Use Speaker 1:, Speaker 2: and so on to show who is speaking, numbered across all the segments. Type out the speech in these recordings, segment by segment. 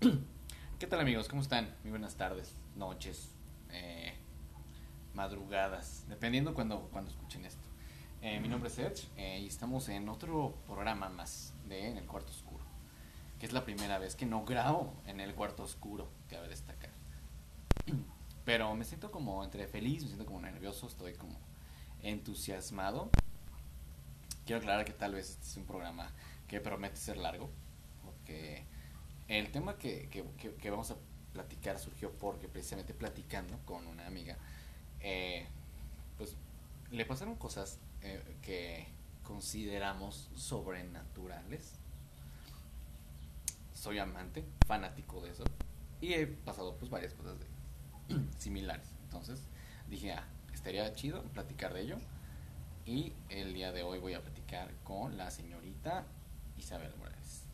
Speaker 1: ¿Qué tal amigos? ¿Cómo están? Muy buenas tardes, noches, eh, madrugadas, dependiendo cuando, cuando escuchen esto. Eh, mi nombre es Edge eh, y estamos en otro programa más de En el Cuarto Oscuro, que es la primera vez que no grabo en el Cuarto Oscuro, cabe destacar. Pero me siento como entre feliz, me siento como nervioso, estoy como entusiasmado. Quiero aclarar que tal vez este es un programa que promete ser largo, porque el tema que, que, que, vamos a platicar surgió porque precisamente platicando con una amiga, eh, pues le pasaron cosas eh, que consideramos sobrenaturales. Soy amante, fanático de eso. Y he pasado pues varias cosas similares. Entonces dije, ah, estaría chido platicar de ello. Y el día de hoy voy a platicar con la señorita Isabel Morales.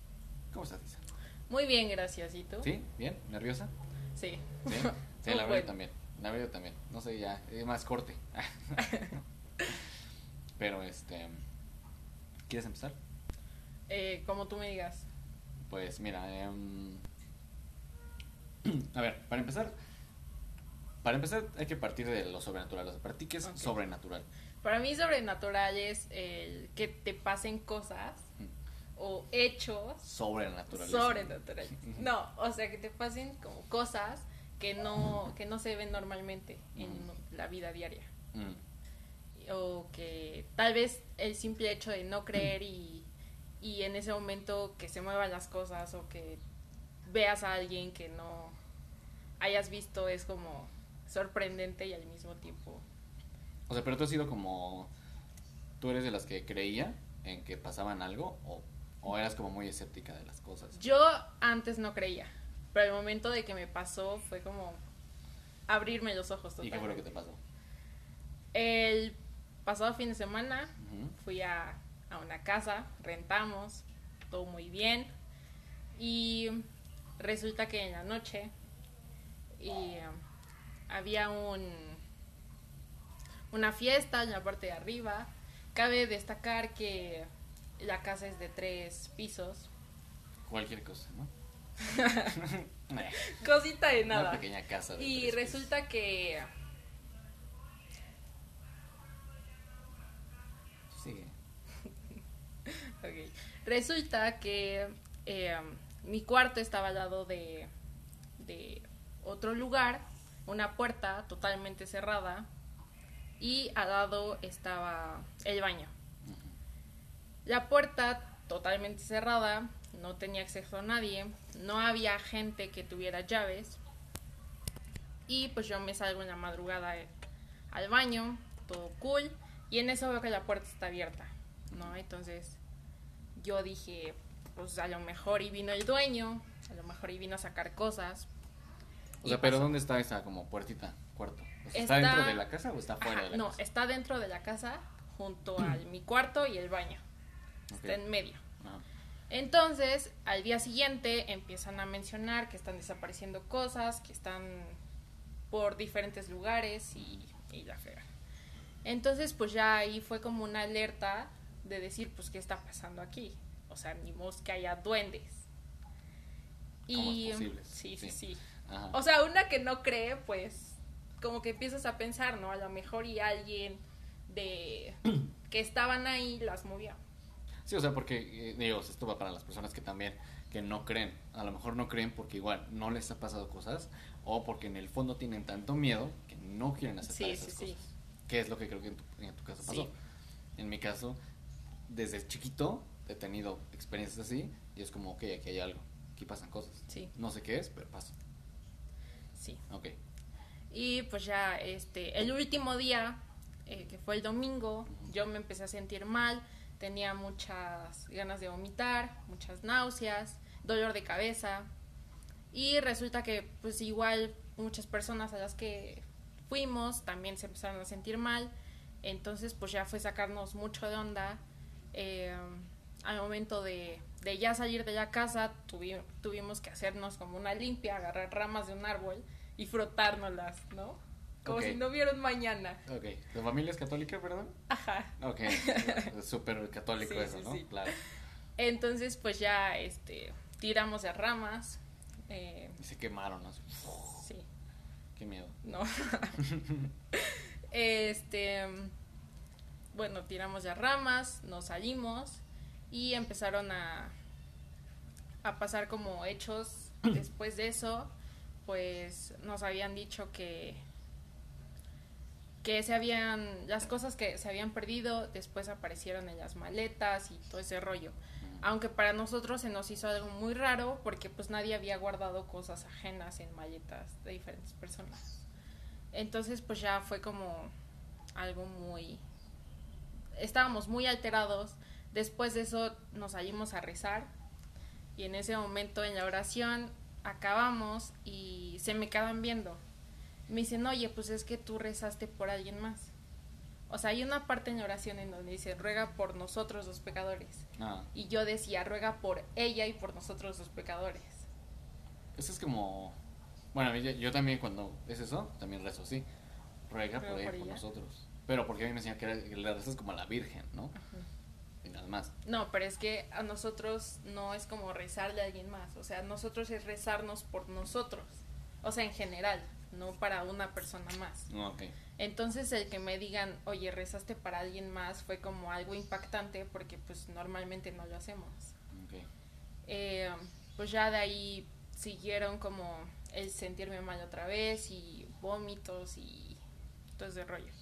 Speaker 1: ¿Cómo estás, Isa?
Speaker 2: Muy bien, gracias. ¿Y tú?
Speaker 1: ¿Sí? ¿Bien? ¿Nerviosa?
Speaker 2: Sí.
Speaker 1: Sí, la verdad también. La verdad también. No sé, ya, es más corte. Pero, este... ¿Quieres empezar?
Speaker 2: Eh, como tú me digas.
Speaker 1: Pues mira, em, a ver, para empezar, para empezar hay que partir de lo sobrenatural. O sea, para ti, ¿qué es sobrenatural?
Speaker 2: Para mí, sobrenatural es el que te pasen cosas o hechos
Speaker 1: sobrenaturales.
Speaker 2: Sobrenaturales. No, o sea, que te pasen como cosas que no, que no se ven normalmente en la vida diaria. O que tal vez el simple hecho de no creer y, y en ese momento que se muevan las cosas o que veas a alguien que no hayas visto es como sorprendente y al mismo tiempo.
Speaker 1: O sea, pero tú has sido como. ¿Tú eres de las que creía en que pasaban algo o ¿O eras como muy escéptica de las cosas?
Speaker 2: Yo antes no creía, pero el momento de que me pasó fue como abrirme los ojos.
Speaker 1: Totalmente. ¿Y qué fue lo que te pasó?
Speaker 2: El pasado fin de semana fui a, a una casa, rentamos, todo muy bien. Y resulta que en la noche y, um, había un una fiesta en la parte de arriba. Cabe destacar que la casa es de tres pisos.
Speaker 1: Cualquier cosa, ¿no?
Speaker 2: Cosita de nada.
Speaker 1: Una pequeña casa.
Speaker 2: y resulta que.
Speaker 1: Sigue.
Speaker 2: ok. Resulta que eh, mi cuarto estaba al lado de, de otro lugar, una puerta totalmente cerrada, y al lado estaba el baño. La puerta totalmente cerrada, no tenía acceso a nadie, no había gente que tuviera llaves. Y pues yo me salgo en la madrugada al baño, todo cool, y en eso veo que la puerta está abierta, ¿no? Entonces yo dije, pues a lo mejor y vino el dueño, a lo mejor y vino a sacar cosas.
Speaker 1: O sea, pero ¿dónde está esa como puertita, cuarto? está, dentro de la casa o está fuera de la
Speaker 2: no,
Speaker 1: casa?
Speaker 2: No, está dentro de la casa, junto a mi cuarto y el baño está en medio. Entonces, al día siguiente empiezan a mencionar que están desapareciendo cosas, que están por diferentes lugares y, y la fea. Entonces, pues ya ahí fue como una alerta de decir, pues, ¿qué está pasando aquí? O sea, ni que haya duendes.
Speaker 1: Y,
Speaker 2: Sí, sí, sí. O sea, una que no cree, pues, como que empiezas a pensar, ¿no? A lo mejor y alguien de que estaban ahí las movió.
Speaker 1: Sí, o sea, porque, eh, digo, esto va para las personas que también, que no creen. A lo mejor no creen porque igual no les ha pasado cosas o porque en el fondo tienen tanto miedo que no quieren aceptar esas cosas. Sí. Que es lo que creo que en tu, en tu caso pasó. En mi caso, desde chiquito he tenido experiencias así y es como, ok, aquí hay algo, aquí pasan cosas.
Speaker 2: Sí.
Speaker 1: No sé qué es, pero pasa.
Speaker 2: Sí.
Speaker 1: Ok.
Speaker 2: Y pues ya, este, el último día, eh, que fue el domingo, yo me empecé a sentir mal tenía muchas ganas de vomitar, muchas náuseas, dolor de cabeza y resulta que pues igual muchas personas a las que fuimos también se empezaron a sentir mal, entonces pues ya fue sacarnos mucho de onda. Eh, al momento de, de, ya salir de la casa tuvimos que hacernos como una limpia, agarrar ramas de un árbol y frotárnoslas, ¿no? Como si no vieron mañana.
Speaker 1: Ok. ¿Tu familia es católica, perdón?
Speaker 2: Ajá.
Speaker 1: Ok. Súper católico eso, ¿no? Claro.
Speaker 2: Entonces, pues ya, este, tiramos de ramas, Eh,
Speaker 1: Y se quemaron, ¿no?
Speaker 2: sí,
Speaker 1: Qué miedo.
Speaker 2: no. este, bueno, tiramos ya ramas, nos salimos y empezaron a, a pasar como hechos. Después de eso, pues nos habían dicho que que se habían las cosas que se habían perdido después aparecieron en las maletas y todo ese rollo. Aunque para nosotros se nos hizo algo muy raro porque pues nadie había guardado cosas ajenas en maletas de diferentes personas. Entonces pues ya fue como algo muy estábamos muy alterados. Después de eso nos salimos a rezar y en ese momento en la oración acabamos y se me quedan viendo me dicen, oye, pues es que tú rezaste por alguien más. O sea, hay una parte en la oración en donde dice, ruega por nosotros los pecadores.
Speaker 1: Ah,
Speaker 2: Y yo decía, ruega por ella y por nosotros los pecadores.
Speaker 1: eso es como... Bueno, yo, también cuando es eso, también rezo así. Ruega por ella,
Speaker 2: por
Speaker 1: por nosotros. Pero porque a mí me enseñan que le rezas como a la Virgen, ¿no? Y nada más.
Speaker 2: No, pero es que a nosotros no es como rezarle a alguien más. O sea, nosotros es rezarnos por nosotros. O sea, en general, no para una persona más. Entonces el que me digan, oye, rezaste para alguien más, fue como algo impactante porque pues normalmente no lo hacemos.
Speaker 1: ok.
Speaker 2: Eh, pues ya de ahí siguieron como el sentirme mal otra vez y vómitos y todo ese rollo.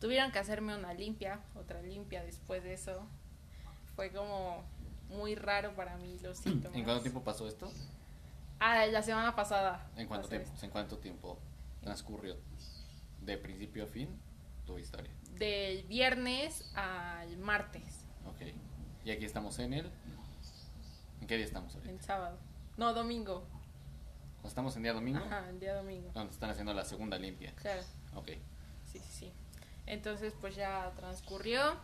Speaker 2: Tuvieron que hacerme una limpia, otra limpia después de eso. Fue como muy raro para mí los síntomas.
Speaker 1: ¿En cuánto tiempo pasó esto?
Speaker 2: Ah, la semana pasada.
Speaker 1: ¿En cuánto tiempo? ¿En cuánto tiempo transcurrió? De principio a fin, tu historia.
Speaker 2: Del viernes al martes,
Speaker 1: Ok. Y aquí estamos en el... ¿En qué día estamos ahorita?
Speaker 2: el sábado. No, domingo.
Speaker 1: ¿O ¿Estamos en día domingo?
Speaker 2: Ajá, el día domingo.
Speaker 1: Donde están haciendo la segunda limpia.
Speaker 2: Claro.
Speaker 1: Ok.
Speaker 2: Sí, sí, sí. Entonces, pues ya transcurrió.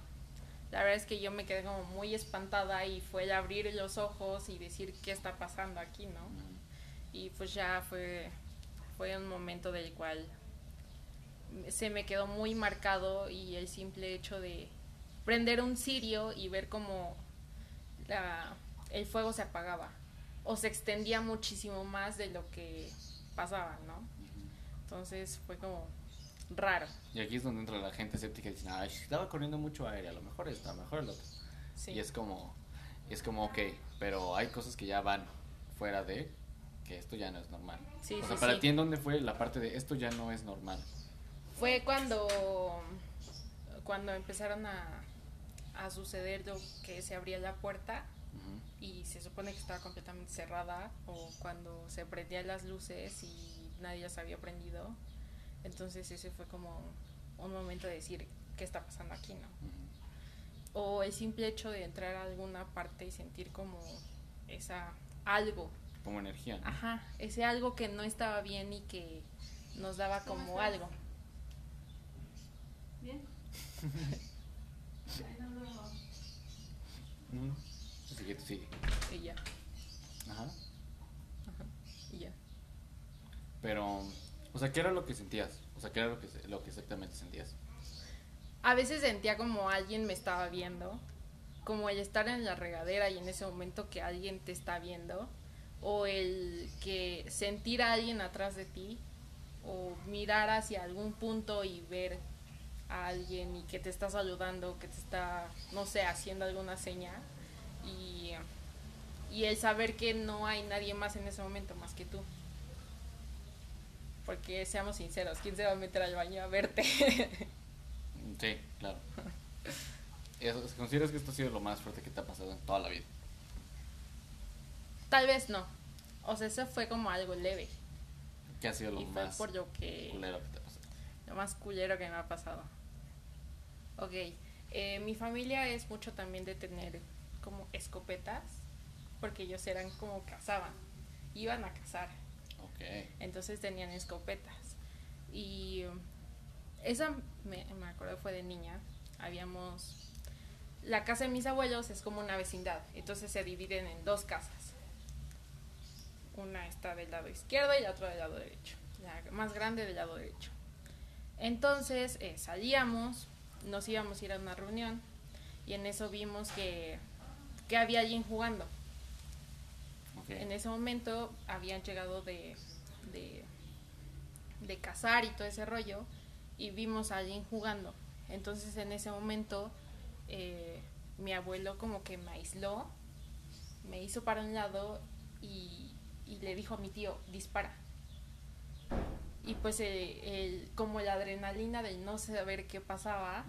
Speaker 2: La verdad es que yo me quedé como muy espantada y fue el abrir los ojos y decir qué está pasando aquí, ¿no? Y pues ya fue, fue un momento del cual se me quedó muy marcado y el simple hecho de prender un cirio y ver como la, el fuego se apagaba o se extendía muchísimo más de lo que pasaba, ¿no? Entonces fue como raro.
Speaker 1: Y aquí es donde entra la gente escéptica y dicen, ay, estaba corriendo mucho aire, a lo mejor esto, a lo mejor el otro.
Speaker 2: Sí.
Speaker 1: Y es como, es como, ok, pero hay cosas que ya van fuera de que esto ya no es normal.
Speaker 2: Sí,
Speaker 1: o
Speaker 2: sí,
Speaker 1: sea, para
Speaker 2: sí.
Speaker 1: ti, ¿en dónde fue la parte de esto ya no es normal?
Speaker 2: Fue cuando, cuando empezaron a, a suceder lo que se abría la puerta
Speaker 1: Ujú.
Speaker 2: y se supone que estaba completamente cerrada o cuando se prendían las luces y nadie las había prendido. Entonces ese fue como un momento de decir qué está pasando aquí, ¿no?
Speaker 1: Ujú.
Speaker 2: O el simple hecho de entrar a alguna parte y sentir como esa algo,
Speaker 1: Como energía, ¿no?
Speaker 2: ajá, ese algo que no estaba bien y que nos daba
Speaker 3: ¿Cómo
Speaker 2: como algo.
Speaker 3: Bien. Ay, no.
Speaker 1: Así que tú sigue.
Speaker 2: Y ya,
Speaker 1: Ajá.
Speaker 2: ajá, y ya.
Speaker 1: Pero, o sea, ¿qué era lo que sentías? O sea, ¿qué era lo que, se- lo que exactamente sentías?
Speaker 2: A veces sentía como alguien me estaba viendo, como el estar en la regadera y en ese momento que alguien te está viendo, o el que sentir a alguien atrás de ti, o mirar hacia algún punto y ver a alguien y que te está saludando, que te está, no sé, haciendo alguna seña, y, y el saber que no hay nadie más en ese momento más que tú. Porque seamos sinceros, ¿quién se va a meter al baño a verte?
Speaker 1: Sí, claro. ¿Consideras que esto ha sido lo más fuerte que te ha pasado en toda la vida?
Speaker 2: Tal vez no. O sea, eso fue como algo leve.
Speaker 1: ¿Qué ha sido lo
Speaker 2: y fue
Speaker 1: más
Speaker 2: por lo que.
Speaker 1: culero que te ha pasado?
Speaker 2: Lo más culero que me ha pasado. Ok. eh, mi familia es mucho también de tener como escopetas. Porque ellos eran como cazaban. Iban a cazar.
Speaker 1: Ok.
Speaker 2: Entonces tenían escopetas. Y esa me, me acuerdo fue de niña. Habíamos. La casa de mis abuelos es como una vecindad. Entonces se dividen en dos casas. Una está del lado izquierdo y la otra del lado derecho. La más grande del lado derecho. Entonces eh, salíamos, nos íbamos a ir a una reunión y en eso vimos que, que había alguien jugando.
Speaker 1: Ok.
Speaker 2: En ese momento habían llegado de, de, de cazar y todo ese rollo y vimos a alguien jugando. Entonces en ese momento eh, mi abuelo como que me aisló, me hizo para un lado y, y le dijo a mi tío, dispara. Y pues eh, el, como la adrenalina del no saber qué pasaba,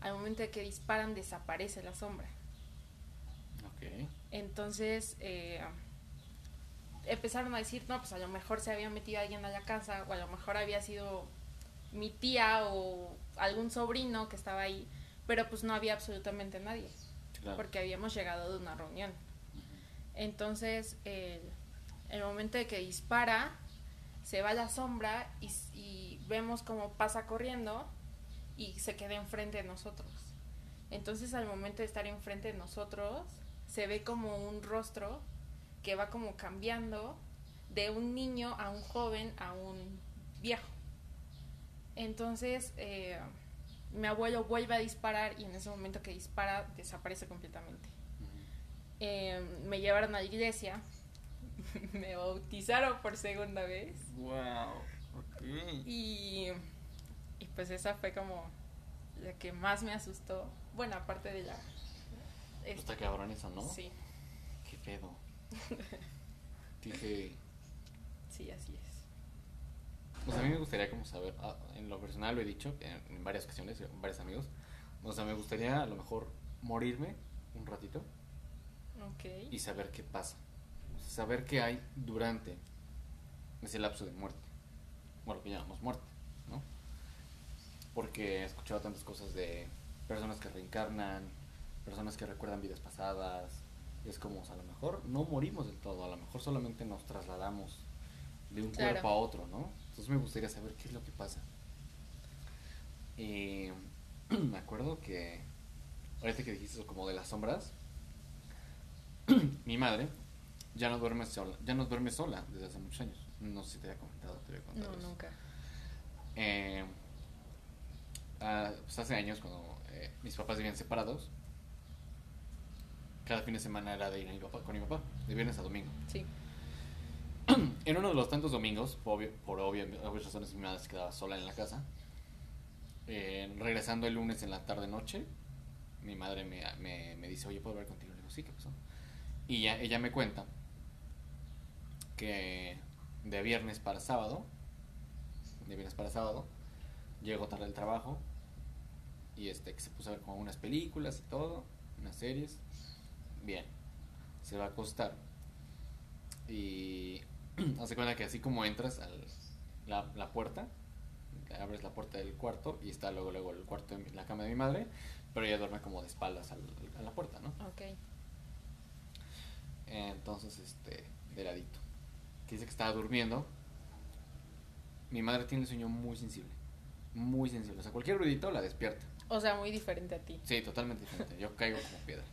Speaker 2: al momento de que disparan desaparece la sombra.
Speaker 1: Ok.
Speaker 2: Entonces eh, empezaron a decir, no, pues a lo mejor se había metido alguien a la casa o a lo mejor había sido mi tía o algún sobrino que estaba ahí, pero pues no había absolutamente nadie,
Speaker 1: Claro.
Speaker 2: porque habíamos llegado de una reunión. Entonces, el, el momento de que dispara, se va la sombra y vemos cómo pasa corriendo y se queda enfrente de nosotros. Entonces, al momento de estar enfrente de nosotros, se ve como un rostro que va como cambiando de un niño a un joven a un viejo. Entonces, eh, mi abuelo vuelve a disparar y en ese momento que dispara desaparece completamente. Eh, me llevaron a la iglesia, me bautizaron por segunda vez
Speaker 1: Wow. Ok.
Speaker 2: y, y pues esa fue como la que más me asustó. Bueno, aparte de la...
Speaker 1: Está cabrón eso, ¿no?
Speaker 2: Sí,
Speaker 1: Qué pedo. Dije.
Speaker 2: sí, así es.
Speaker 1: Pues a mí me gustaría como saber, ah, en lo personal lo he dicho en, varias ocasiones, con varios amigos. O sea, me gustaría a lo mejor morirme un ratito
Speaker 2: Ok.
Speaker 1: y saber qué pasa. Saber qué hay durante ese lapso de muerte. Bueno, lo que llamamos muerte, ¿no? Porque he escuchado tantas cosas de personas que reencarnan, personas que recuerdan vidas pasadas. Y es como, o sea, a lo mejor no morimos del todo, a lo mejor solamente nos trasladamos de un
Speaker 2: Claro.
Speaker 1: cuerpo a otro, ¿no? Entonces me gustaría saber qué es lo que pasa. Y me acuerdo que, ahorita que dijiste eso como de las sombras, mi madre ya no duerme sola, ya no duerme sola desde hace muchos años. No sé si te había comentado, te había contado
Speaker 2: No,
Speaker 1: eso.
Speaker 2: nunca.
Speaker 1: Eh, ah, pues hace años cuando eh, mis papás vivían separados, cada fin de semana era de ir a mi papá, con mi papá, de viernes a domingo.
Speaker 2: Sí.
Speaker 1: En uno de los tantos domingos, por, obvio- por obvia- obvias razones, mi madre se quedaba sola en la casa. Eh, regresando el lunes en la tarde-noche, mi madre me, me, me dice, oye, ¿puedo hablar contigo? Le digo, sí, ¿qué pasó? Y ya, ella me cuenta que de viernes para sábado, de viernes para sábado, llegó tarde del trabajo y este, que se puso a ver como unas películas y todo, unas series. Bien, se va a acostar y hace cuenta que así como entras a la, la puerta, abres la puerta del cuarto y está luego luego el cuarto de mi- la cama de mi madre, pero ella duerme como de espaldas al- a la puerta, ¿no?
Speaker 2: Ok.
Speaker 1: Entonces, este, de ladito. Que dice que estaba durmiendo. Mi madre tiene el sueño muy sensible. Muy sensible. O sea, cualquier ruidito la despierta.
Speaker 2: O sea, muy diferente a ti.
Speaker 1: Sí, totalmente diferente. Yo caigo como piedra.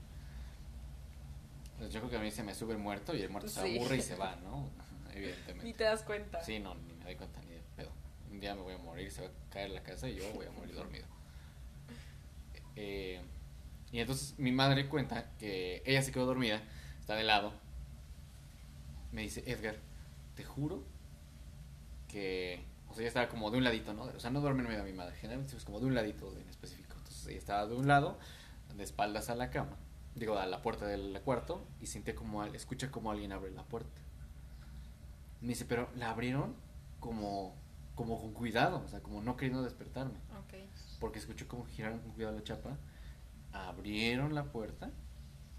Speaker 1: Pues yo creo que a mí se me sube el muerto y el muerto se aburre y se va, ¿no?
Speaker 2: Ni
Speaker 1: Evidentemente.
Speaker 2: te das cuenta.
Speaker 1: Sí, no, ni me doy cuenta ni de pedo. Un día me voy a morir, se va a caer la casa y yo voy a morir dormido. Eh, y entonces mi madre cuenta que ella se quedó dormida, está de lado. Me dice, Edgar, te juro que. O sea, ella estaba como de un ladito, ¿no? O sea, no duerme en medio de mi madre, generalmente es como de un ladito en específico. Entonces ella estaba de un lado, de espaldas a la cama, digo, a la puerta del cuarto, y siente como, escucha como alguien abre la puerta. Me dice, pero la abrieron como, como con cuidado, o sea, como no queriendo despertarme.
Speaker 2: Ok.
Speaker 1: Porque escuché como giraron con cuidado la chapa. Abrieron la puerta.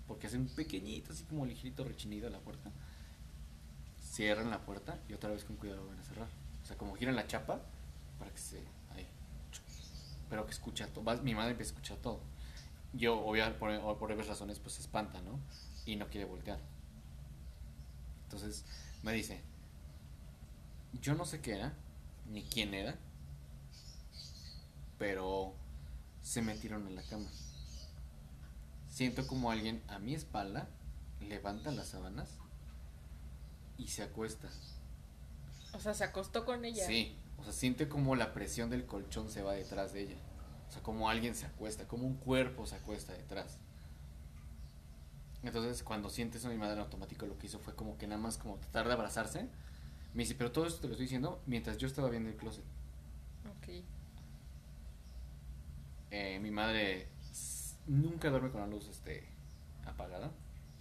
Speaker 1: Porque hace un pequeñito, así como ligerito rechinido la puerta. Cierran la puerta y otra vez con cuidado van a cerrar. O sea, como giran la chapa para que se. Ahí. Pero que escucha todo. Mi madre empieza a escuchar todo. Yo, obviamente, por, por obvias razones, pues se espanta, ¿no? Y no quiere voltear. Entonces me dice: Yo no sé qué era, ni quién era, pero se metieron en la cama. Siento como alguien a mi espalda levanta las sábanas y se acuesta.
Speaker 2: O sea, se acostó con ella.
Speaker 1: Sí, o sea, siente como la presión del colchón se va detrás de ella. O sea, como alguien se acuesta, como un cuerpo se acuesta detrás. Entonces, cuando siente eso, mi madre en automático lo que hizo fue como que nada más como tratar de abrazarse. Me dice, pero todo esto te lo estoy diciendo mientras yo estaba viendo el closet.
Speaker 2: Ok.
Speaker 1: Eh, mi madre nunca duerme con la luz este, apagada.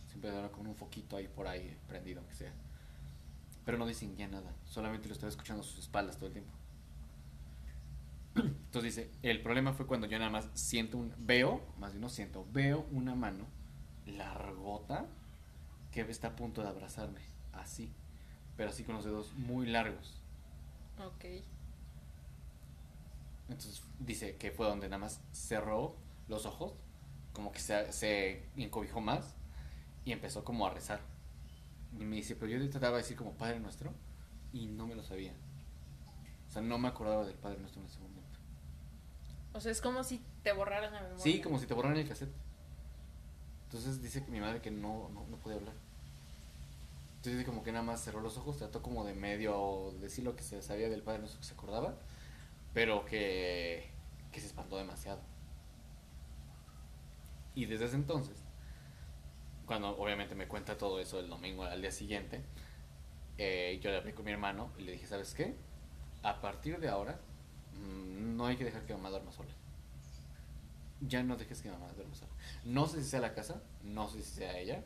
Speaker 1: Siempre duerme con un foquito ahí por ahí prendido, aunque sea. Pero no distinguía nada. Solamente lo estaba escuchando a sus espaldas todo el tiempo. Entonces dice, el problema fue cuando yo nada más siento un... Veo, más bien no siento, veo una mano largota que está a punto de abrazarme. Así. Pero así con los dedos muy largos.
Speaker 2: Ok.
Speaker 1: Entonces dice que fue donde nada más cerró los ojos, como que se, se encobijó más y empezó como a rezar. Y me dice, pero yo trataba de decir como Padre Nuestro y no me lo sabía. O sea, no me acordaba del Padre Nuestro en ese momento.
Speaker 2: O sea, es como si te borraran la memoria.
Speaker 1: Sí, como si te borraran el cassette. Entonces dice que mi madre que no, no, no podía hablar. Entonces como que nada más cerró los ojos, trató como de medio decir lo que se sabía del Padre Nuestro que se acordaba, pero que, que se espantó demasiado. Y desde ese entonces, cuando obviamente me cuenta todo eso el domingo al día siguiente, eh, yo le hablé con mi hermano y le dije, ¿sabes qué? A partir de ahora, mm, no hay que dejar que mamá duerma sola. Ya no dejes que mamá duerma sola. No sé si sea la casa, no sé si sea ella,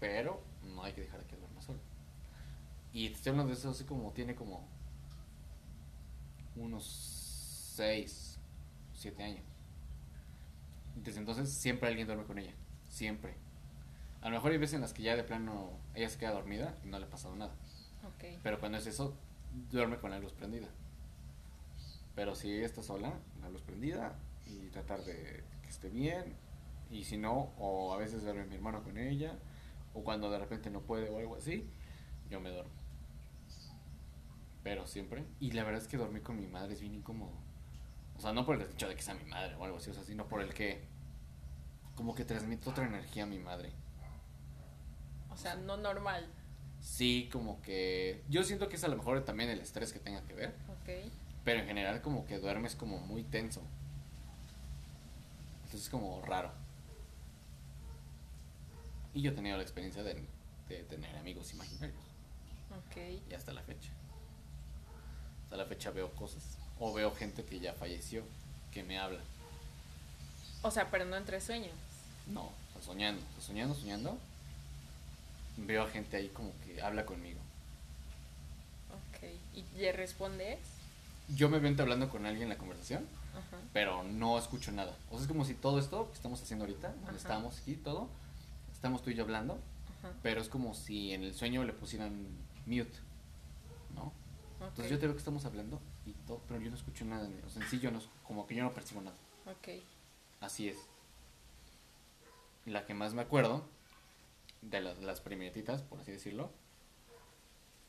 Speaker 1: pero no hay que dejar que duerma sola. Y te estoy hablando de eso así como tiene como unos 6, 7 años. Desde entonces siempre alguien duerme con ella, siempre. A lo mejor hay veces en las que ya de plano ella se queda dormida y no le ha pasado nada. Pero cuando es eso, duerme con la luz prendida. Pero si ella está sola, la luz prendida y tratar de que esté bien. Y si no, o a veces duerme mi hermano con ella, o cuando de repente no puede o algo así, yo me duermo. Pero siempre. Y la verdad es que dormir con mi madre es bien incómodo. O sea, no por el hecho de que sea mi madre o algo así, o sea, sino por el que como que transmite otra energía a mi madre.
Speaker 2: O sea, no normal.
Speaker 1: Sí, como que yo siento que es a lo mejor también el estrés que tenga que ver,
Speaker 2: Ok.
Speaker 1: pero en general como que duermes como muy tenso. Entonces es como raro. Y yo he tenido la experiencia de, de tener amigos imaginarios.
Speaker 2: Ok.
Speaker 1: Y hasta la fecha. Hasta la fecha veo cosas. O veo gente que ya falleció, que me habla.
Speaker 2: O sea, pero no entre sueños.
Speaker 1: No, o sea, soñando, o sea, soñando, soñando. Veo a gente ahí como que habla conmigo.
Speaker 2: Ok. ¿Y le respondes?
Speaker 1: Yo me veo hablando con alguien en la conversación,
Speaker 2: Ajá.
Speaker 1: pero no escucho nada. O sea, es como si todo esto que estamos haciendo ahorita, donde
Speaker 2: Ajá.
Speaker 1: estamos aquí, todo, estamos tú y yo hablando,
Speaker 2: Ajá.
Speaker 1: pero es como si en el sueño le pusieran mute, ¿no? Entonces yo te veo que estamos hablando y todo, pero yo no escucho nada. O sea, en sí yo no, como que yo no percibo nada.
Speaker 2: Ok.
Speaker 1: Así es. La que más me acuerdo, de las, las primeritas, por así decirlo,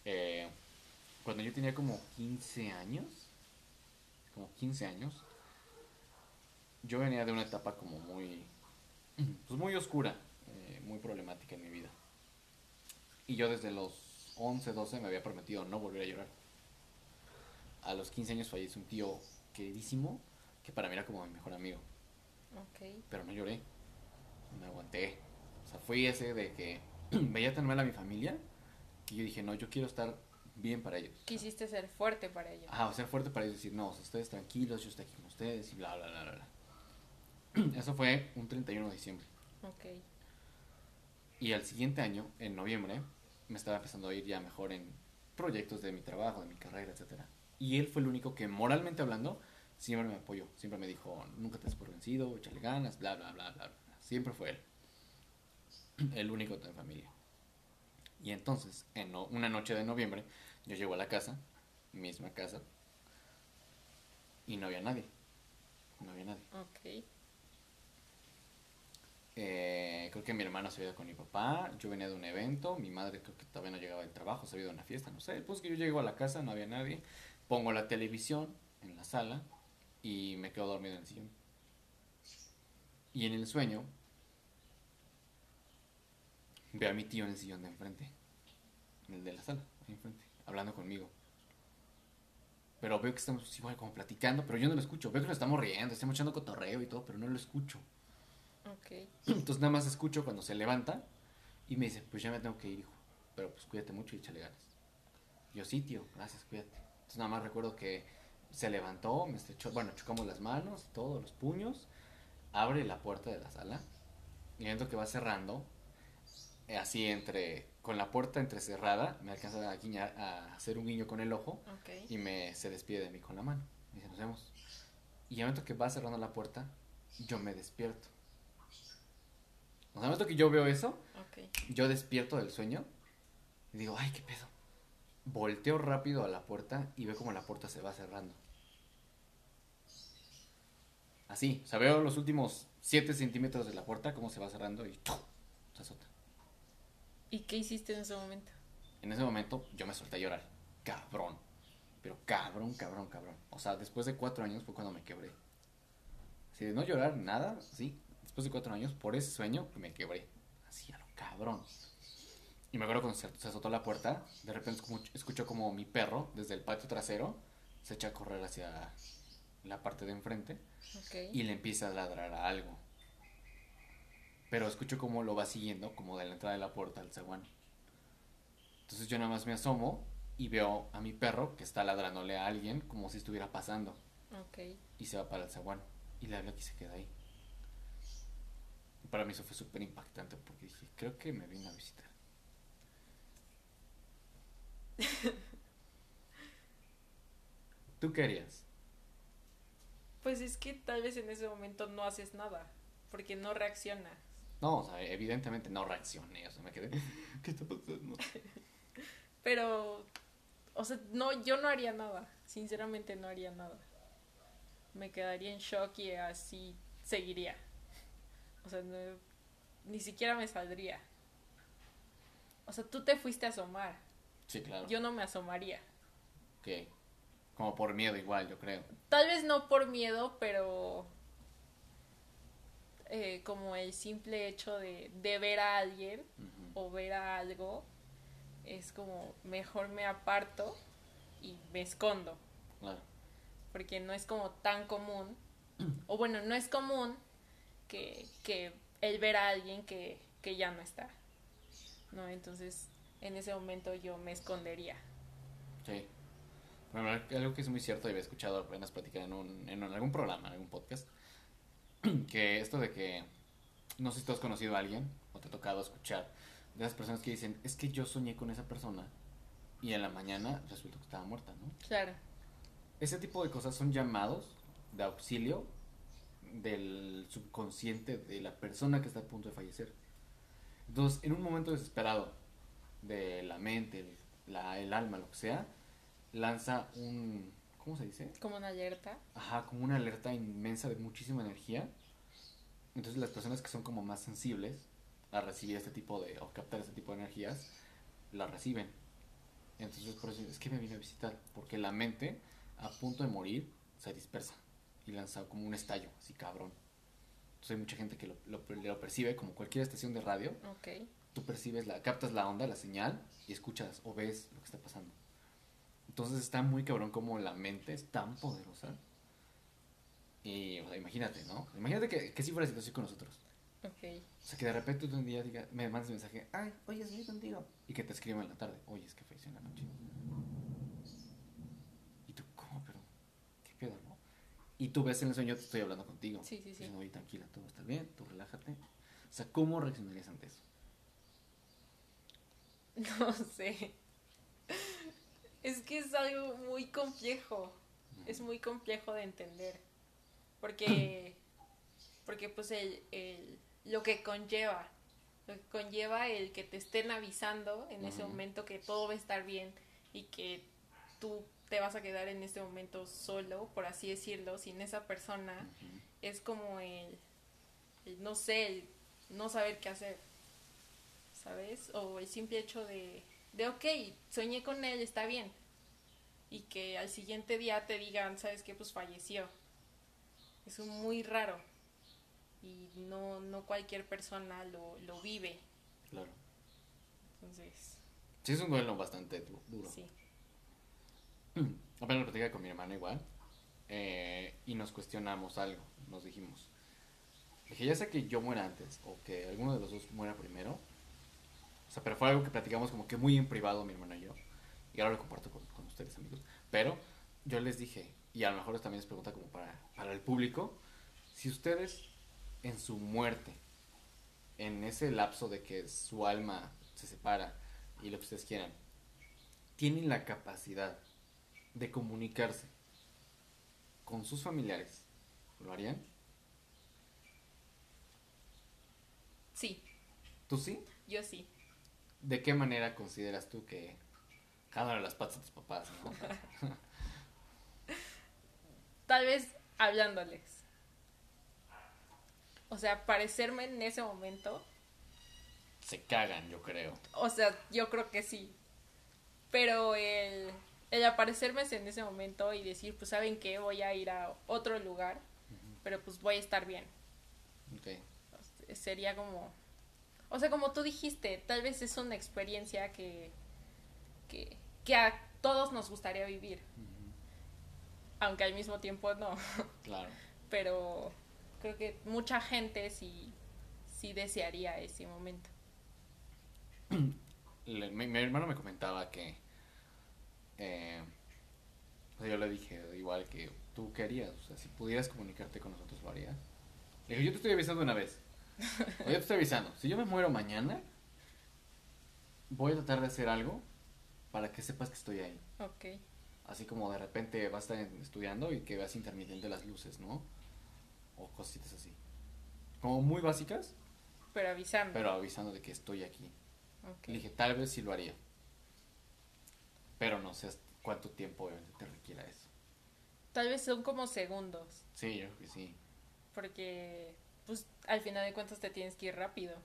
Speaker 1: eh, cuando yo tenía como 15 años, como 15 años, yo venía de una etapa como muy, pues muy oscura, eh, muy problemática en mi vida. Y yo desde los 11, 12 me había prometido no volver a llorar. A los 15 años falleció un tío queridísimo que para mí era como mi mejor amigo
Speaker 2: Ok.
Speaker 1: pero no lloré. Me aguanté. Sea, fui ese de que veía tan mal a mi familia que yo dije, no, yo quiero estar bien para ellos.
Speaker 2: Quisiste ser fuerte para ella.
Speaker 1: Ajá, o ser fuerte para ellos, decir, no, o sea, ustedes tranquilos, yo estoy aquí con ustedes y bla, bla, bla, bla. Eso fue un 31 de diciembre.
Speaker 2: Ok.
Speaker 1: Y al siguiente año, en noviembre, me estaba empezando a ir ya mejor en proyectos de mi trabajo, de mi carrera, etcétera. Y él fue el único que, moralmente hablando, siempre me apoyó. Siempre me dijo, nunca te des por vencido, échale ganas, bla, bla, bla, bla. bla. Siempre fue él. El único de mi familia. Y entonces, en no- una noche de noviembre, yo llego a la casa, misma casa, y no había nadie. No había nadie.
Speaker 2: Ok.
Speaker 1: Eh, creo que mi hermano se había ido con mi papá, yo venía de un evento, mi madre creo que todavía no llegaba del trabajo, se había ido a una fiesta, no sé. El punto es que yo llego a la casa, no había nadie, pongo la televisión en la sala y me quedo dormido en el sillón. Y en el sueño veo a mi tío en el sillón de enfrente, en el de la sala, ahí enfrente, hablando conmigo. Pero veo que estamos igual como platicando, pero yo no lo escucho. Veo que nos estamos riendo, estamos echando cotorreo y todo, pero no lo escucho.
Speaker 2: Ok.
Speaker 1: Entonces nada más escucho cuando se levanta y me dice, pues ya me tengo que ir, hijo. Pero pues cuídate mucho y échale ganas. Yo sí, tío, gracias, cuídate. Entonces nada más recuerdo que se levantó, me estrechó, bueno, chocamos las manos, todos los puños, abre la puerta de la sala y viendo que va cerrando, así entre, con la puerta entrecerrada, me alcanza a, guiñar, a hacer un guiño con el ojo y me se despide de mí con la mano. Me dice, nos vemos. Y al momento que va cerrando la puerta, yo me despierto. O sea, al momento que yo veo eso, yo despierto del sueño y digo, ay, qué pedo. Volteo rápido a la puerta y veo como la puerta se va cerrando. Así, o sea, veo los últimos 7 centímetros de la puerta, cómo se va cerrando y ¡tum! se azota.
Speaker 2: ¿Y qué hiciste en ese momento?
Speaker 1: En ese momento yo me solté a llorar. Cabrón. Pero cabrón, cabrón, cabrón. O sea, después de cuatro años fue cuando me quebré. Así de no llorar, nada, sí. Después de cuatro años, por ese sueño, me quebré. Así a lo cabrón. Y me acuerdo cuando se, se azotó la puerta, de repente escucho, como mi perro, desde el patio trasero, se echa a correr hacia la parte de enfrente
Speaker 2: Ok.
Speaker 1: y le empieza a ladrar a algo. Pero escucho como lo va siguiendo, como de la entrada de la puerta al zaguán. Entonces yo nada más me asomo y veo a mi perro que está ladrándole a alguien como si estuviera pasando.
Speaker 2: Ok.
Speaker 1: Y se va para el zaguán. Y le habla y se queda ahí. Y para mí eso fue súper impactante porque dije, creo que me vino a visitar. ¿Tú qué harías?
Speaker 2: Pues es que tal vez en ese momento no haces nada, porque no reaccionas.
Speaker 1: No, o sea, evidentemente no reaccioné, o sea, me quedé, ¿qué está pasando?
Speaker 2: Pero, o sea, no, yo no haría nada. Sinceramente no haría nada. Me quedaría en shock y así seguiría. O sea, no- ni siquiera me saldría. O sea, tú te fuiste a asomar.
Speaker 1: Sí, claro.
Speaker 2: Yo no me asomaría.
Speaker 1: Ok. Como por miedo igual, yo creo.
Speaker 2: Tal vez no por miedo, pero eh, como el simple hecho de, de ver a alguien o ver a algo, es como mejor me aparto y me escondo.
Speaker 1: Claro.
Speaker 2: porque no es como tan común, o bueno, no es común que, que el ver a alguien que, que ya no está, ¿no? Entonces, en ese momento yo me escondería.
Speaker 1: Sí. Bueno, algo que es muy cierto y había escuchado apenas platicar en, un, en algún programa, en algún podcast, que esto de que, no sé si tú has conocido a alguien o te ha tocado escuchar de esas personas que dicen, es que yo soñé con esa persona y en la mañana resultó que estaba muerta, ¿no?
Speaker 2: Claro,
Speaker 1: Ese tipo de cosas son llamados de auxilio del subconsciente de la persona que está a punto de fallecer. Entonces, en un momento desesperado de la mente, el, la- el alma, lo que sea, lanza un... ¿Cómo se dice?
Speaker 2: como una alerta.
Speaker 1: Ajá, como una alerta inmensa de muchísima energía. Entonces las personas que son como más sensibles a recibir este tipo de, o captar este tipo de energías, la reciben. Entonces por eso es que me vine a visitar, porque la mente a punto de morir se dispersa y lanza como un estallo, así cabrón. Entonces hay mucha gente que lo, lo, lo percibe como cualquier estación de radio,
Speaker 2: Ok,
Speaker 1: tú percibes la, captas la onda, la señal y escuchas o ves lo que está pasando. Entonces está muy cabrón como la mente es tan poderosa. Y, o sea, imagínate, ¿no? Imagínate que, que si fuera situación con nosotros.
Speaker 2: ok,
Speaker 1: O sea, que de repente tú un día diga, me mandas un mensaje, ay, oye, estoy contigo. Y que te escriban en la tarde, oye, es que falleció en la noche. Y tú, ¿cómo? Pero, ¿qué pedo, no? Y tú ves en el sueño, te estoy hablando contigo.
Speaker 2: Sí, sí, sí.
Speaker 1: Diciendo, oye, tranquila, todo estar bien, tú relájate. O sea, ¿cómo reaccionarías ante eso?
Speaker 2: no sé. Es que es algo muy complejo. Es muy complejo de entender. Porque, porque pues el, el- lo que conlleva, lo que conlleva el que te estén avisando en ese momento que todo va a estar bien y que tú te vas a quedar en este momento solo, por así decirlo, sin esa persona, es como el, el no sé, el no saber qué hacer, ¿sabes? O el simple hecho de, de, ok, soñé con él, está bien. Y que al siguiente día te digan, ¿sabes qué? Pues falleció. Es muy raro. Y no, no cualquier persona lo, lo vive.
Speaker 1: Claro.
Speaker 2: Entonces,
Speaker 1: Sí, es un duelo bastante du- duro.
Speaker 2: sí.
Speaker 1: Apenas lo platicaba con mi hermano igual. eh, y nos cuestionamos algo. Nos dijimos, Dije, ya sea que yo muera antes o que alguno de los dos muera primero. O sea, pero fue algo que platicamos como que muy en privado mi hermano y yo. Y ahora lo comparto con, con ustedes, amigos. Pero yo les dije, y a lo mejor también es pregunta como para, para el público, si ustedes en su muerte, en ese lapso de que su alma se separa y lo que ustedes quieran, tienen la capacidad de comunicarse con sus familiares, ¿lo harían?
Speaker 2: Sí,
Speaker 1: ¿Tú sí?
Speaker 2: yo sí.
Speaker 1: ¿De qué manera consideras tú que de las patas de tus papás, no?
Speaker 2: Tal vez hablándoles. O sea, parecerme en ese momento.
Speaker 1: Se cagan, yo creo.
Speaker 2: O sea, yo creo que sí. Pero el, el aparecerme en ese momento y decir, pues, ¿saben qué? Voy a ir a otro lugar, pero pues voy a estar bien.
Speaker 1: Ok.
Speaker 2: Sería como... O sea, como tú dijiste, tal vez es una experiencia que, que, que a todos nos gustaría vivir. Aunque al mismo tiempo no.
Speaker 1: Claro.
Speaker 2: Pero creo que mucha gente sí, sí desearía ese momento.
Speaker 1: Le- mi, mi hermano me comentaba que eh, yo le dije igual que tú querías, o sea, si pudieras comunicarte con nosotros lo harías. Le dije, yo te estoy avisando una vez. Yo te estoy avisando, si yo me muero mañana, voy a tratar de hacer algo para que sepas que estoy ahí.
Speaker 2: Ok.
Speaker 1: Así como de repente vas a estar estudiando y que veas intermitente las luces, ¿no? O cositas así. Como muy básicas,
Speaker 2: Pero avisando.
Speaker 1: pero avisando de que estoy aquí.
Speaker 2: Ok.
Speaker 1: Le dije, tal vez sí lo haría. Pero no sé cuánto tiempo obviamente te requiera eso.
Speaker 2: Tal vez son como segundos.
Speaker 1: Sí, yo creo que sí.
Speaker 2: Porque, pues, al final de cuentas te tienes que ir rápido.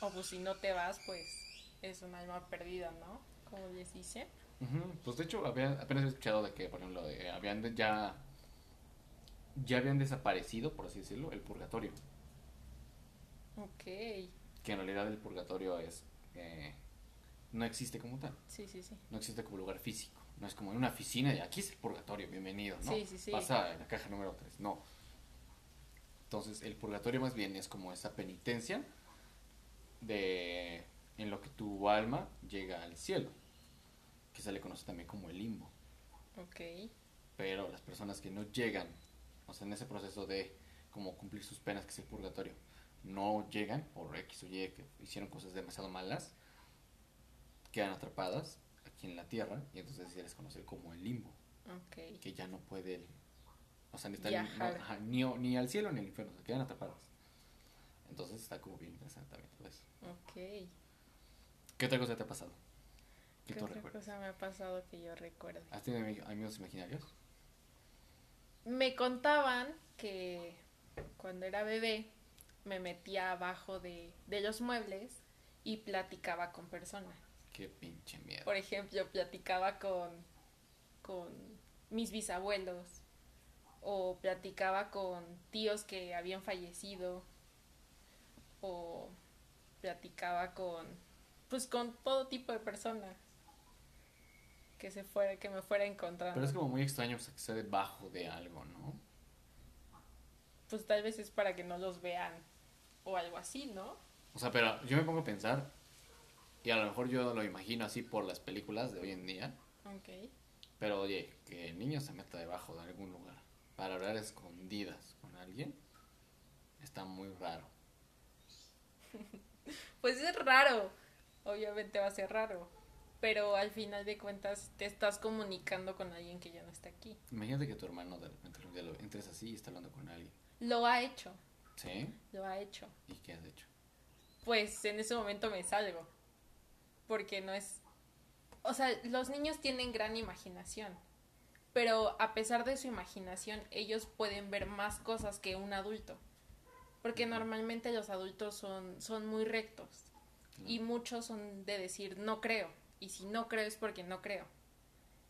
Speaker 2: O pues si no te vas, pues es un alma perdida, ¿no? Como les dice.
Speaker 1: Pues de hecho, había, apenas he escuchado de que, por ejemplo, de- habían de- ya, ya habían desaparecido, por así decirlo, el purgatorio.
Speaker 2: Ok.
Speaker 1: Que en realidad el purgatorio es... eh, no existe como tal.
Speaker 2: Sí, sí, sí.
Speaker 1: No existe como lugar físico. No es como en una oficina y aquí es el purgatorio, bienvenido, ¿no?
Speaker 2: Sí, sí, sí.
Speaker 1: Pasa en la caja número 3. No. Entonces, el purgatorio más bien es como esa penitencia de en lo que tu alma llega al cielo, que se le conoce también como el limbo.
Speaker 2: Ok.
Speaker 1: Pero las personas que no llegan, o sea, en ese proceso de como cumplir sus penas, que es el purgatorio, no llegan por X o Y, que hicieron cosas demasiado malas, quedan atrapadas aquí en la tierra y entonces se les conoce como el limbo,
Speaker 2: Ok.
Speaker 1: que ya no pueden, o sea, ni, están- ni, o- ni al cielo ni al infierno, se quedan atrapadas. Entonces está como bien interesante también todo eso.
Speaker 2: Ok.
Speaker 1: ¿Qué otra cosa te ha pasado? ¿Qué
Speaker 2: ¿Qué otra
Speaker 1: recuerdas?
Speaker 2: cosa me ha pasado que yo recuerde?
Speaker 1: ¿Has tenido ami- amigos imaginarios?
Speaker 2: Me contaban que cuando era bebé me metía abajo de, de los muebles y platicaba con personas.
Speaker 1: Qué pinche miedo.
Speaker 2: Por ejemplo, platicaba con, con mis bisabuelos o platicaba con tíos que habían fallecido o platicaba con pues con todo tipo de personas que se fuera que me fuera encontrando.
Speaker 1: Pero es como muy extraño o sea, que sea debajo de algo, ¿no?
Speaker 2: Pues tal vez es para que no los vean o algo así, ¿no?
Speaker 1: O sea, pero yo me pongo a pensar, y a lo mejor yo lo imagino así por las películas de hoy en día,
Speaker 2: Ok.
Speaker 1: pero oye, que el niño se meta debajo de algún lugar para hablar escondidas con alguien, está muy raro.
Speaker 2: Pues es raro. Obviamente va a ser raro. Pero al final de cuentas te estás comunicando con alguien que ya no está aquí.
Speaker 1: Imagínate que tu hermano de repente lo entres así y está hablando con alguien.
Speaker 2: Lo ha hecho.
Speaker 1: ¿Sí?
Speaker 2: Lo ha hecho.
Speaker 1: ¿Y qué has hecho?
Speaker 2: Pues en ese momento me salgo. Porque no es... O sea, los niños tienen gran imaginación. Pero a pesar de su imaginación, ellos pueden ver más cosas que un adulto. Porque normalmente los adultos son, son muy rectos. Y muchos son de decir no creo. Y si no creo es porque no creo.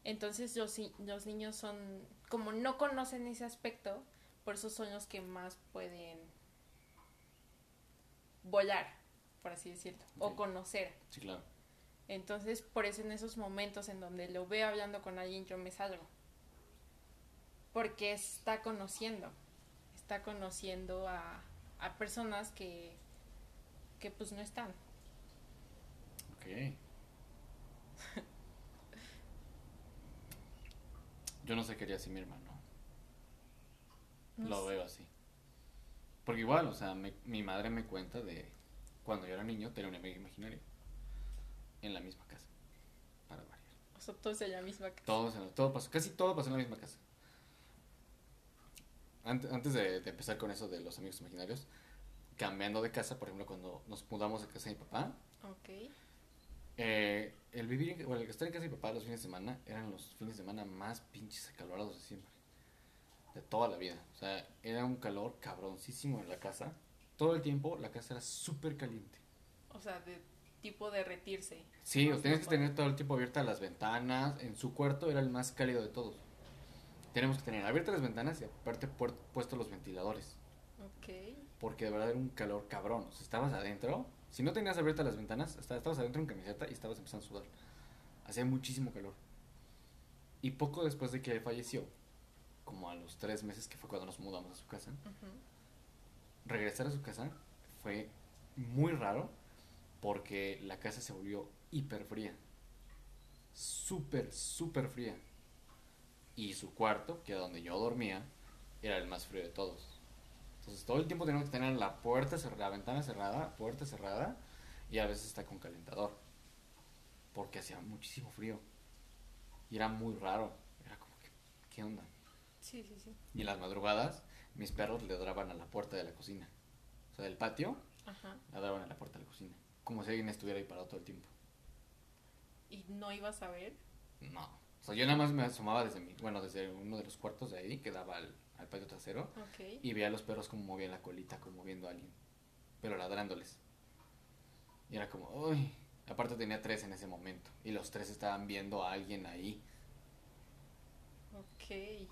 Speaker 2: Entonces los, los niños son, como no conocen ese aspecto, por eso son los que más pueden volar, por así decirlo, o conocer.
Speaker 1: Sí, claro.
Speaker 2: Entonces, por eso en esos momentos en donde lo veo hablando con alguien, yo me salgo. Porque está conociendo. está conociendo a, a personas que, que pues no están.
Speaker 1: Ok. Yo no sé qué haría así mi hermano.
Speaker 2: No
Speaker 1: Lo
Speaker 2: sé.
Speaker 1: veo así. Porque igual, o sea, me- mi madre me cuenta de cuando yo era niño tenía un amigo imaginario en la misma casa. Para variar.
Speaker 2: O sea, todos en la misma casa.
Speaker 1: Todo, se- todo pasó, casi todo pasó en la misma casa. Ant- Antes de, de empezar con eso de los amigos imaginarios, cambiando de casa, por ejemplo, cuando nos mudamos de casa de mi papá,
Speaker 2: Ok.
Speaker 1: eh, el vivir, en- bueno, el estar en casa de mi papá los fines de semana eran los fines de semana más pinches acalorados de siempre. De toda la vida. O sea, era un calor cabroncísimo en la casa. Todo el tiempo la casa era súper caliente.
Speaker 2: O sea, de tipo derretirse.
Speaker 1: Sí,
Speaker 2: Más
Speaker 1: o tenías que tener todo el tiempo abiertas las ventanas. En su cuarto era el más cálido de todos. Tenemos que tener abiertas las ventanas y aparte puestos los ventiladores.
Speaker 2: Ok.
Speaker 1: Porque de verdad era un calor cabrón. O sea, estabas adentro. Si no tenías abiertas las ventanas, estabas adentro en camiseta y estabas empezando a sudar. Hacía muchísimo calor. Y poco después de que él falleció, como a los tres meses que fue cuando nos mudamos a su casa,
Speaker 2: Ujú.
Speaker 1: regresar a su casa fue muy raro porque la casa se volvió hiper fría. Súper, súper fría. Y su cuarto, que era donde yo dormía, era el más frío de todos. Entonces todo el tiempo teníamos que tener la puerta cerrada, la ventana cerrada, puerta cerrada y a veces está con calentador. Porque hacía muchísimo frío. Y era muy raro. Era como que, ¿qué onda?
Speaker 2: Sí, sí, sí.
Speaker 1: Y en las madrugadas, mis perros le ladraban a la puerta de la cocina. O sea, del patio,
Speaker 2: Ajá.
Speaker 1: ladraban a la puerta de la cocina. Como si alguien estuviera ahí parado todo el tiempo.
Speaker 2: ¿Y no ibas a ver?
Speaker 1: No. O sea, yo nada más me asomaba desde mi, bueno, desde uno de los cuartos de ahí que daba al, al patio trasero
Speaker 2: Ok.
Speaker 1: y veía a los perros como movían la colita, como viendo a alguien. Pero ladrándoles. Y era como, uy. Aparte tenía tres en ese momento. Y los tres estaban viendo a alguien ahí.
Speaker 2: Ok.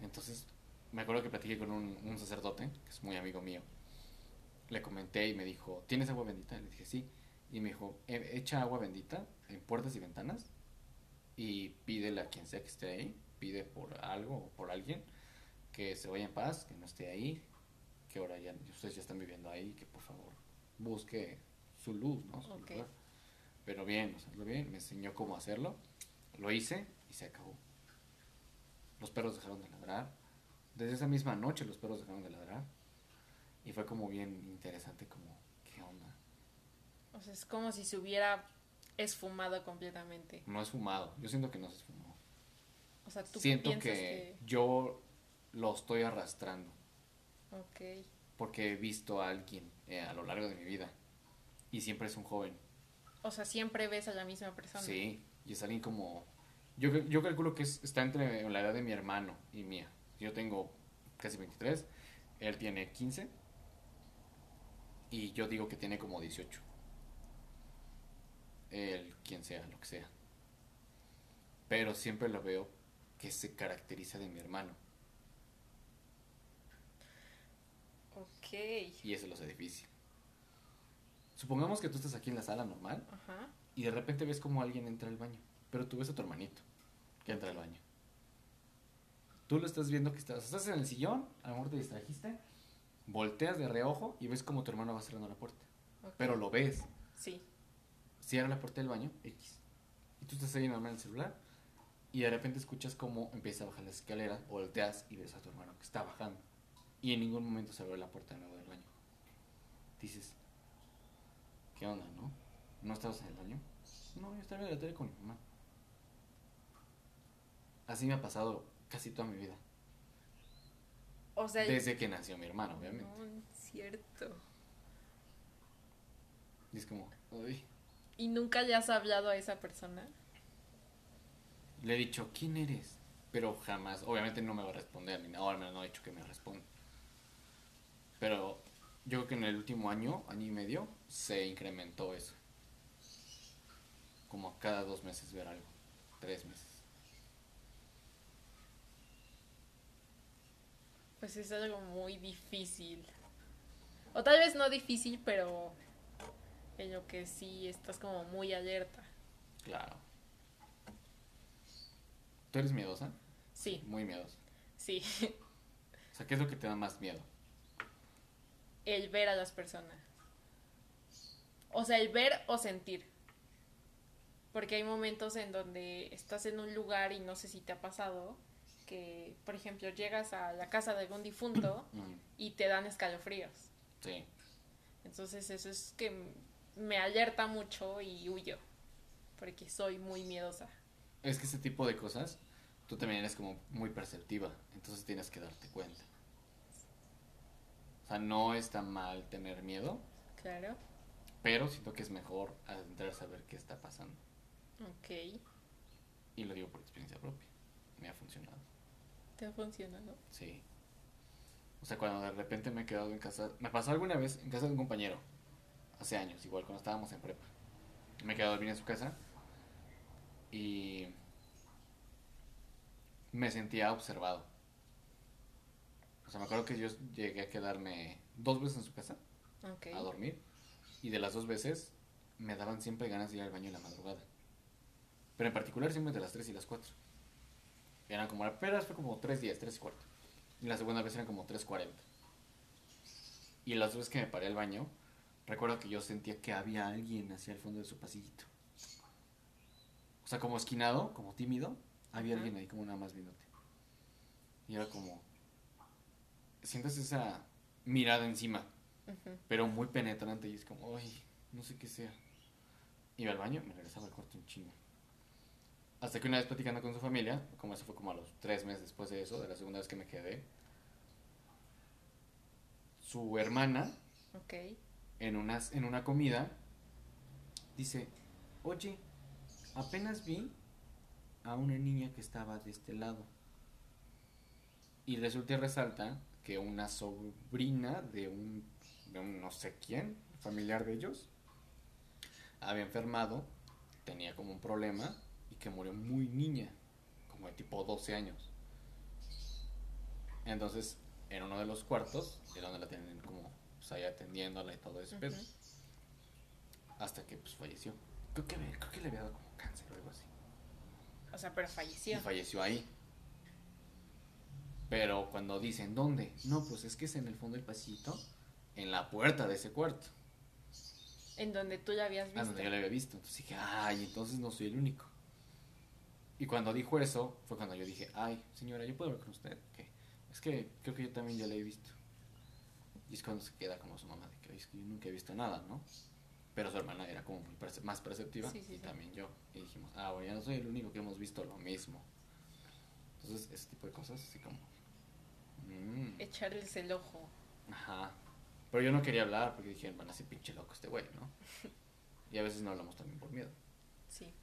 Speaker 1: Entonces, me acuerdo que platiqué con un, un sacerdote, que es muy amigo mío. Le comenté y me dijo, ¿tienes agua bendita? Le dije, sí. Y me dijo, "E- echa agua bendita en puertas y ventanas y pídele a quien sea que esté ahí, pide por algo o por alguien, que se vaya en paz, que no esté ahí, que ahora ya ustedes ya están viviendo ahí, que por favor busque su luz, ¿no? Su. Pero bien, o sea, lo bien, me enseñó cómo hacerlo, lo hice y se acabó. Los perros dejaron de ladrar. Desde esa misma noche los perros dejaron de ladrar. Y fue como bien interesante, como, ¿qué onda?
Speaker 2: O sea, es como si se hubiera esfumado completamente.
Speaker 1: No es fumado. Yo siento que no se esfumó.
Speaker 2: O sea, tú
Speaker 1: Siento
Speaker 2: piensas
Speaker 1: que, yo lo estoy arrastrando.
Speaker 2: que... Ok.
Speaker 1: Porque he visto a alguien eh, a lo largo de mi vida. Y siempre es un joven.
Speaker 2: O sea, siempre ves a la misma persona.
Speaker 1: Sí. Y es alguien como... Yo, yo calculo que es- está entre la edad de mi hermano y mía. Yo tengo casi 23. Él tiene 15. Y yo digo que tiene como 18. Él, quien sea, lo que sea. Pero siempre lo veo que se caracteriza de mi hermano.
Speaker 2: Ok.
Speaker 1: Y eso lo hace difícil. Supongamos que tú estás aquí en la sala normal
Speaker 2: Ajá.
Speaker 1: y de repente ves como alguien entra al baño. Pero tú ves a tu hermanito que entra al baño. Tú lo estás viendo que estás, estás en el sillón, a lo mejor te distrajiste, volteas de reojo y ves como tu hermano va cerrando la puerta. Pero lo ves.
Speaker 2: Sí.
Speaker 1: Cierra la puerta del baño, X. Y tú estás ahí normal en el celular y de repente escuchas cómo empieza a bajar las escaleras, volteas y ves a tu hermano que está bajando. Y en ningún momento se abrió la puerta de nuevo del baño. Dices, ¿qué onda, no? ¿No estabas en el baño? No, yo estaba viendo la tele con mi mamá. Así me ha pasado casi toda mi vida.
Speaker 2: O sea,
Speaker 1: Desde que nació mi hermano, obviamente.
Speaker 2: no cierto.
Speaker 1: Y es como, uy.
Speaker 2: ¿Y nunca le has hablado a esa persona?
Speaker 1: Le he dicho, ¿quién eres? Pero jamás, obviamente no me va a responder, ni nada, o al menos no he dicho que me responda. Pero yo creo que en el último año, año y medio, se incrementó eso. Como cada dos meses ver algo, tres meses.
Speaker 2: Pues es algo muy difícil. O tal vez no difícil, pero en lo que sí estás como muy alerta.
Speaker 1: Claro. ¿Tú eres miedosa?
Speaker 2: Sí,
Speaker 1: Muy miedosa.
Speaker 2: sí.
Speaker 1: O sea, ¿qué es lo que te da más miedo?
Speaker 2: El ver a las personas. O sea, el ver o sentir. Porque hay momentos en donde estás en un lugar y no sé si te ha pasado que, por ejemplo, llegas a la casa de algún difunto
Speaker 1: Mm,
Speaker 2: y te dan escalofríos.
Speaker 1: sí.
Speaker 2: Entonces eso es que me alerta mucho y huyo. Porque soy muy miedosa.
Speaker 1: Es que ese tipo de cosas, tú también eres como muy perceptiva, entonces tienes que darte cuenta. O sea, no está mal tener miedo,
Speaker 2: Claro.
Speaker 1: pero siento que es mejor adentrarse a ver qué está pasando.
Speaker 2: Ok.
Speaker 1: Y lo digo por experiencia propia. Me ha funcionado.
Speaker 2: ¿Te ha funcionado?
Speaker 1: Sí. O sea, cuando de repente me he quedado en casa. Me pasó alguna vez en casa de un compañero. Hace años, igual cuando estábamos en prepa. Me he quedado a dormir en su casa. Y. Me sentía observado. O sea, me acuerdo que yo llegué a quedarme dos veces en su casa a dormir. Y de las dos veces me daban siempre ganas de ir al baño en la madrugada. Pero en particular siempre entre las 3 y las 4. Eran como, apenas fue como 3 días, 3 y cuarto. Y la segunda vez eran como 3.40. Y las veces que me paré al baño, recuerdo que yo sentía que había alguien hacia el fondo de su pasillito. O sea, como esquinado, como tímido, había alguien ahí como nada más viéndote. Y era como... Sientes esa mirada encima pero muy penetrante y es como, ay, no sé qué sea. Iba al baño, me regresaba al cuarto un chingo. Hasta que una vez platicando con su familia, como eso fue como a los tres meses después de eso, de la segunda vez que me quedé, su hermana,
Speaker 2: Ok.
Speaker 1: en una, en una comida, dice, oye, apenas vi a una niña que estaba de este lado. Y resulta y resalta que una sobrina de un, de un no sé quién, familiar de ellos, había enfermado, tenía como un problema y que murió muy niña, como de tipo 12 años. Entonces, en uno de los cuartos, de donde la tienen como, pues ahí atendiéndola y todo ese pedo, hasta que pues falleció. Creo que, creo que le había dado como cáncer o algo así.
Speaker 2: O sea, pero
Speaker 1: Y
Speaker 2: falleció.
Speaker 1: falleció ahí. Pero cuando dicen, ¿dónde? No, pues es que es en el fondo del pasillito, en la puerta de ese cuarto.
Speaker 2: En donde tú ya habías
Speaker 1: Ah,
Speaker 2: visto.
Speaker 1: donde yo la había visto. Entonces dije, ay, entonces no soy el único. Y cuando dijo eso, fue cuando yo dije, ay, señora, ¿yo puedo hablar con usted? ¿Qué? Es que creo que yo también ya la he visto. Y es cuando se queda como su mamá, de que, "Ay, es que yo nunca he visto nada, ¿no? Pero su hermana era como muy perce- más perceptiva
Speaker 2: Sí, sí,
Speaker 1: y
Speaker 2: sí.
Speaker 1: también yo. Y dijimos, ah, bueno, ya no soy el único que hemos visto lo mismo. Entonces, ese tipo de cosas, así como... mm,
Speaker 2: Echarles el ojo.
Speaker 1: Ajá. Pero yo no quería hablar porque dije, van a ser pinche loco este güey, ¿no? Y a veces no hablamos también por miedo.
Speaker 2: Sí.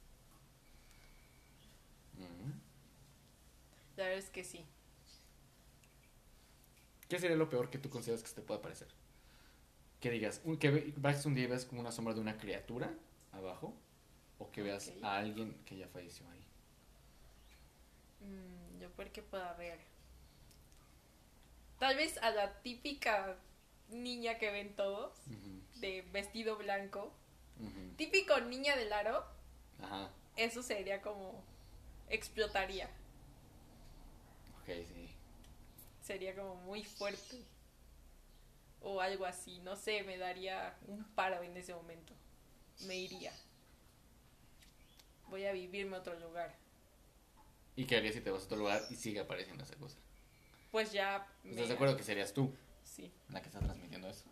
Speaker 2: La verdad es que sí.
Speaker 1: ¿Qué sería lo peor que tú consideras que se te pueda parecer? Que digas, un, que vas un día y ves como una sombra de una criatura abajo, o que veas a alguien que ya falleció ahí.
Speaker 2: Mm, yo por qué puedo haber. Tal vez a la típica niña que ven todos, de vestido blanco. Típico niña del aro,
Speaker 1: Ajá,
Speaker 2: eso sería como explotaría.
Speaker 1: ok, sí.
Speaker 2: Sería como muy fuerte. O algo así, no sé, me daría un paro en ese momento. Me iría. Voy a vivirme a otro lugar.
Speaker 1: ¿Y qué harías si te vas a otro lugar y sigue apareciendo esa cosa?
Speaker 2: Pues ya... me-
Speaker 1: ¿Estás de acuerdo que serías tú
Speaker 2: Sí.
Speaker 1: la que está transmitiendo eso?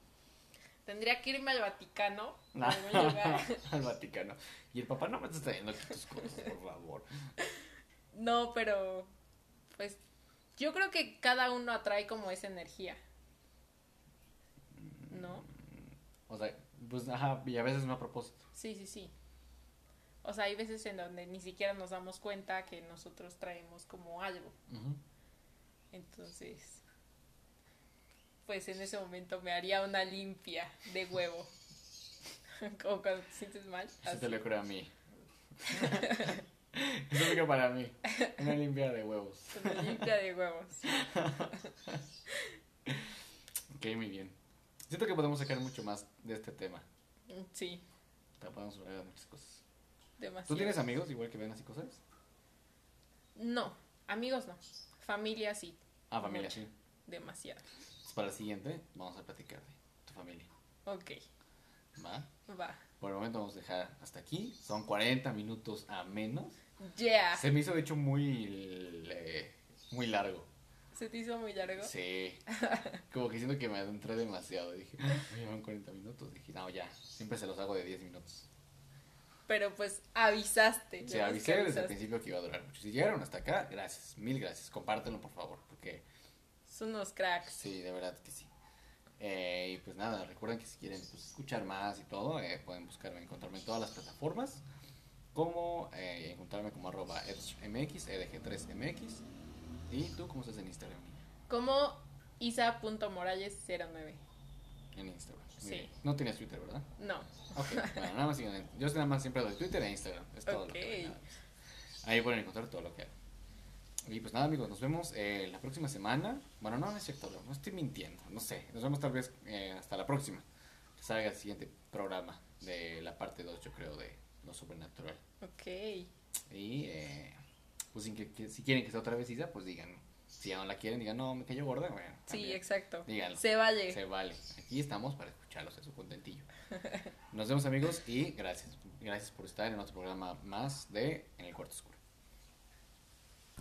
Speaker 2: Tendría que irme al Vaticano. a algún lugar.
Speaker 1: Al Vaticano. Y el papá no me está trayendo aquí tus cosas, por favor.
Speaker 2: No, pero pues yo creo que cada uno atrae como esa energía. ¿No?
Speaker 1: O sea, pues, ajá, y a veces no a propósito.
Speaker 2: Sí, sí, sí. O sea, hay veces en donde ni siquiera nos damos cuenta que nosotros traemos como algo. Entonces, pues en ese momento me haría una limpia de huevo. como cuando te sientes mal. Así.
Speaker 1: te lo ocurre a mí. Eso aplica para mí. Una limpia de huevos.
Speaker 2: Una limpia de huevos.
Speaker 1: Ok, muy bien. Siento que podemos sacar mucho más de este tema.
Speaker 2: Sí,
Speaker 1: Te podemos hablar de muchas cosas.
Speaker 2: demasiado.
Speaker 1: ¿Tú tienes amigos igual que ven así cosas?
Speaker 2: No, amigos no. Familia sí.
Speaker 1: Ah, familia, sí.
Speaker 2: demasiado.
Speaker 1: Entonces, para la siguiente, vamos a platicar de tu familia.
Speaker 2: Ok,
Speaker 1: ¿Va?
Speaker 2: va.
Speaker 1: Por el momento vamos a dejar hasta aquí. Son 40 minutos a menos.
Speaker 2: Yeah.
Speaker 1: Se me hizo de hecho muy, eh, muy largo.
Speaker 2: ¿Se te hizo muy largo?
Speaker 1: Sí. Como que siento que me adentré demasiado. Dije, "Ah, me llevan 40 minutos. Dije, no, ya. Siempre se los hago de 10 minutos.
Speaker 2: Pero pues avisaste. Ves
Speaker 1: avisé desde el principio que iba a durar mucho. Si llegaron hasta acá, gracias. Mil gracias. Compártelo, por favor. Porque
Speaker 2: Son unos cracks.
Speaker 1: sí, de verdad que sí. Eh, y pues nada, recuerden que si quieren pues, escuchar más y todo, eh, pueden buscarme, encontrarme en todas las plataformas. Como eh, encontrarme como arroba edgemx, edg3mx. ¿Y tú cómo estás en Instagram?
Speaker 2: Como isa.morales09.
Speaker 1: En Instagram.
Speaker 2: Sí.
Speaker 1: No tienes Twitter, ¿verdad?
Speaker 2: No.
Speaker 1: Ok, bueno, nada más Yo nada más siempre doy Twitter e Instagram. Es todo lo que más. Ahí pueden encontrar todo lo que hago. Y pues nada, amigos, nos vemos eh, la próxima semana. Bueno, no, no es cierto, no estoy mintiendo, no sé. Nos vemos tal vez eh, hasta la próxima. Que salga el siguiente programa de la parte 2, yo creo, de lo sobrenatural.
Speaker 2: Ok.
Speaker 1: Y pues pues sin que, que- si quieren que sea otra vez Isa, pues digan. Si no la quieren, digan, no, me cayó gorda, bueno.
Speaker 2: Sí, exacto.
Speaker 1: Díganlo.
Speaker 2: Se vale.
Speaker 1: Se vale. Aquí estamos para escucharlos en su contentillo. Nos vemos amigos y gracias. Gracias por estar en otro programa más de En el Cuarto Oscuro.